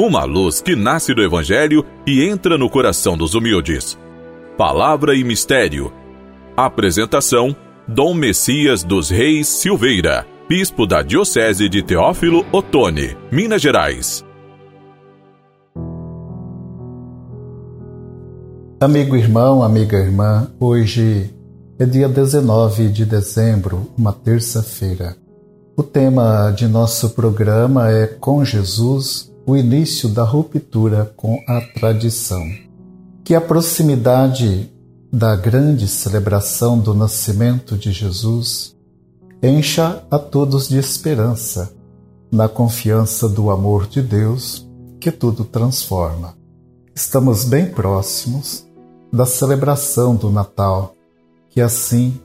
uma luz que nasce do Evangelho e entra no coração dos humildes. Palavra e Mistério. Apresentação: Dom Messias dos Reis Silveira, Bispo da Diocese de Teófilo Otoni, Minas Gerais. Amigo irmão, amiga irmã, hoje é dia 19 de dezembro, uma terça-feira. O tema de nosso programa é Com Jesus o início da ruptura com a tradição. Que a proximidade da grande celebração do nascimento de Jesus encha a todos de esperança, na confiança do amor de Deus que tudo transforma. Estamos bem próximos da celebração do Natal, que assim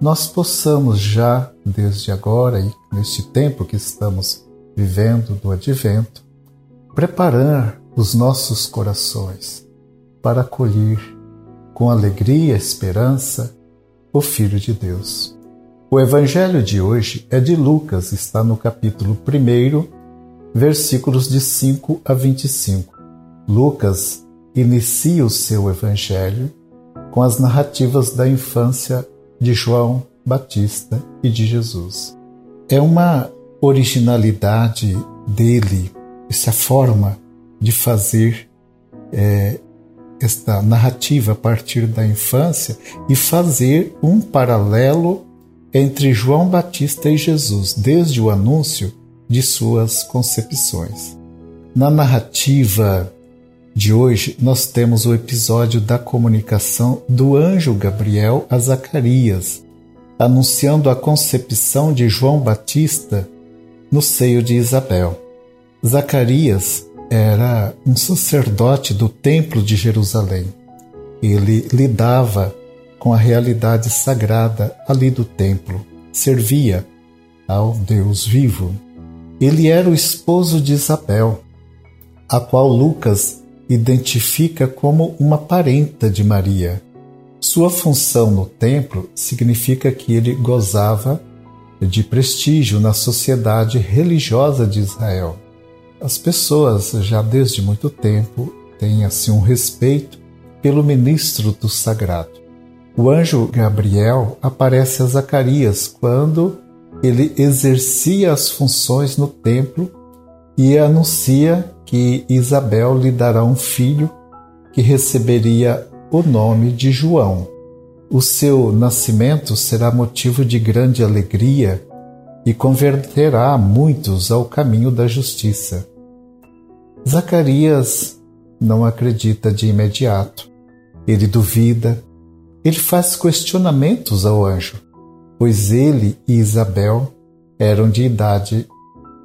nós possamos já, desde agora e neste tempo que estamos vivendo do advento, preparar os nossos corações para acolher com alegria e esperança o Filho de Deus. O Evangelho de hoje é de Lucas, está no capítulo 1, versículos de 5 a 25. Lucas inicia o seu Evangelho com as narrativas da infância de João Batista e de Jesus. É uma originalidade dele essa forma de fazer é, esta narrativa a partir da infância e fazer um paralelo entre João Batista e Jesus, desde o anúncio de suas concepções. Na narrativa de hoje, nós temos o episódio da comunicação do anjo Gabriel a Zacarias, anunciando a concepção de João Batista no seio de Isabel. Zacarias era um sacerdote do Templo de Jerusalém. Ele lidava com a realidade sagrada ali do templo, servia ao Deus vivo. Ele era o esposo de Isabel, a qual Lucas identifica como uma parenta de Maria. Sua função no templo significa que ele gozava de prestígio na sociedade religiosa de Israel. As pessoas já desde muito tempo têm assim um respeito pelo ministro do sagrado. O anjo Gabriel aparece a Zacarias quando ele exercia as funções no templo e anuncia que Isabel lhe dará um filho que receberia o nome de João. O seu nascimento será motivo de grande alegria e converterá muitos ao caminho da justiça. Zacarias não acredita de imediato. Ele duvida, ele faz questionamentos ao anjo, pois ele e Isabel eram de idade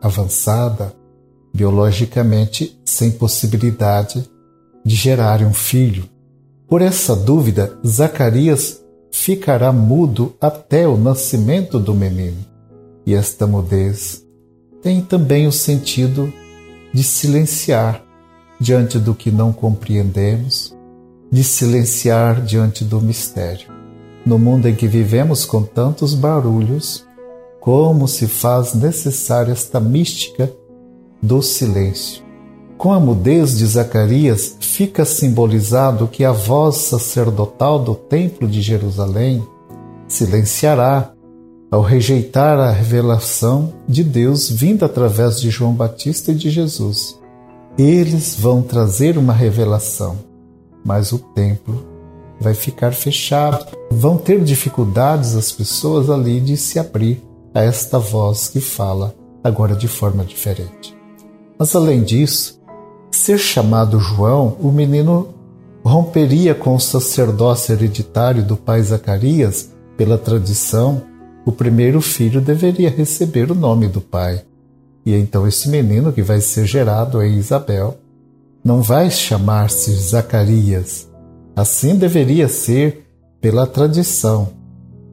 avançada, biologicamente sem possibilidade de gerar um filho. Por essa dúvida, Zacarias ficará mudo até o nascimento do menino. E esta mudez tem também o sentido de silenciar diante do que não compreendemos, de silenciar diante do mistério. No mundo em que vivemos com tantos barulhos, como se faz necessária esta mística do silêncio. Com a mudez de Zacarias, fica simbolizado que a voz sacerdotal do Templo de Jerusalém silenciará ao rejeitar a revelação de Deus vinda através de João Batista e de Jesus. Eles vão trazer uma revelação, mas o templo vai ficar fechado. Vão ter dificuldades as pessoas ali de se abrir a esta voz que fala agora de forma diferente. Mas além disso, ser chamado João, o menino romperia com o sacerdócio hereditário do pai Zacarias pela tradição o primeiro filho deveria receber o nome do pai. E então esse menino que vai ser gerado em Isabel não vai chamar-se Zacarias. Assim deveria ser pela tradição,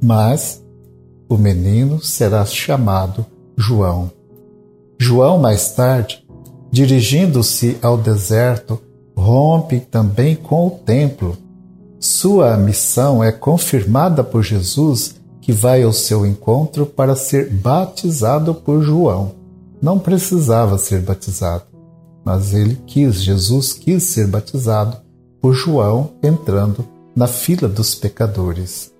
mas o menino será chamado João. João, mais tarde, dirigindo-se ao deserto, rompe também com o templo. Sua missão é confirmada por Jesus que vai ao seu encontro para ser batizado por João. Não precisava ser batizado. mas ele quis, Jesus quis ser batizado por João entrando na fila dos pecadores,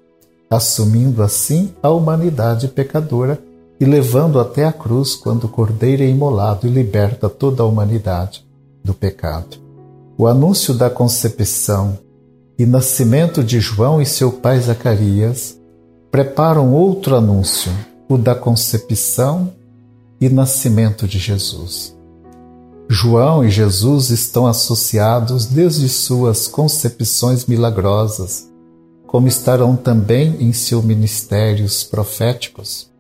assumindo assim a humanidade pecadora e levando até a cruz quando o cordeiro é imolado e liberta toda a humanidade do pecado. O anúncio da concepção e nascimento de João e seu pai Zacarias preparam outro anúncio, o da concepção e nascimento de Jesus. João e Jesus estão associados desde suas concepções milagrosas, como estarão também em seus ministérios proféticos.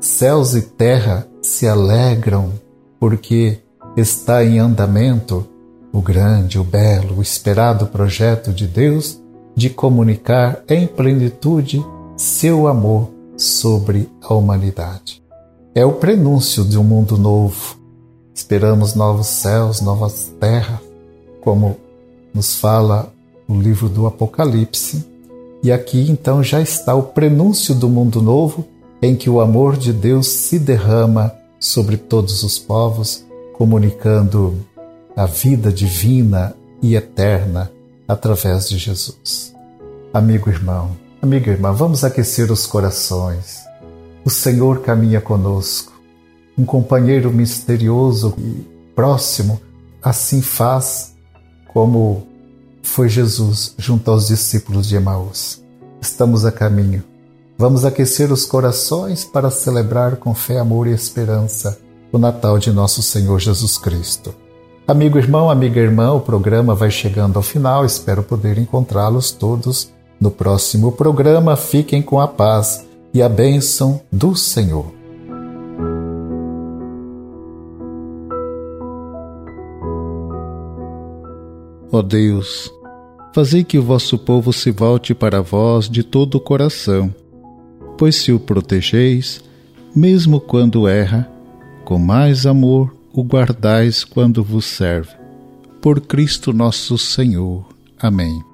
Céus e terra se alegram porque está em andamento o grande, o belo, o esperado projeto de Deus de comunicar em plenitude seu amor sobre a humanidade. É o prenúncio de um mundo novo, Esperamos novos céus, novas terras, como nos fala o livro do Apocalipse. E aqui então já está o prenúncio do mundo novo, em que o amor de Deus se derrama sobre todos os povos, comunicando a vida divina e eterna através de Jesus. Amigo irmão, amiga irmã, vamos aquecer os corações. O Senhor caminha conosco um companheiro misterioso e próximo, assim faz como foi Jesus junto aos discípulos de Emaús. Estamos a caminho. Vamos aquecer os corações para celebrar com fé, amor e esperança o Natal de nosso Senhor Jesus Cristo. Amigo irmão, amiga irmã, o programa vai chegando ao final. Espero poder encontrá-los todos no próximo programa. Fiquem com a paz e a bênção do Senhor. Ó Deus, fazei que o vosso povo se volte para vós de todo o coração, pois se o protegeis, mesmo quando erra, com mais amor o guardais quando vos serve. Por Cristo nosso Senhor. Amém.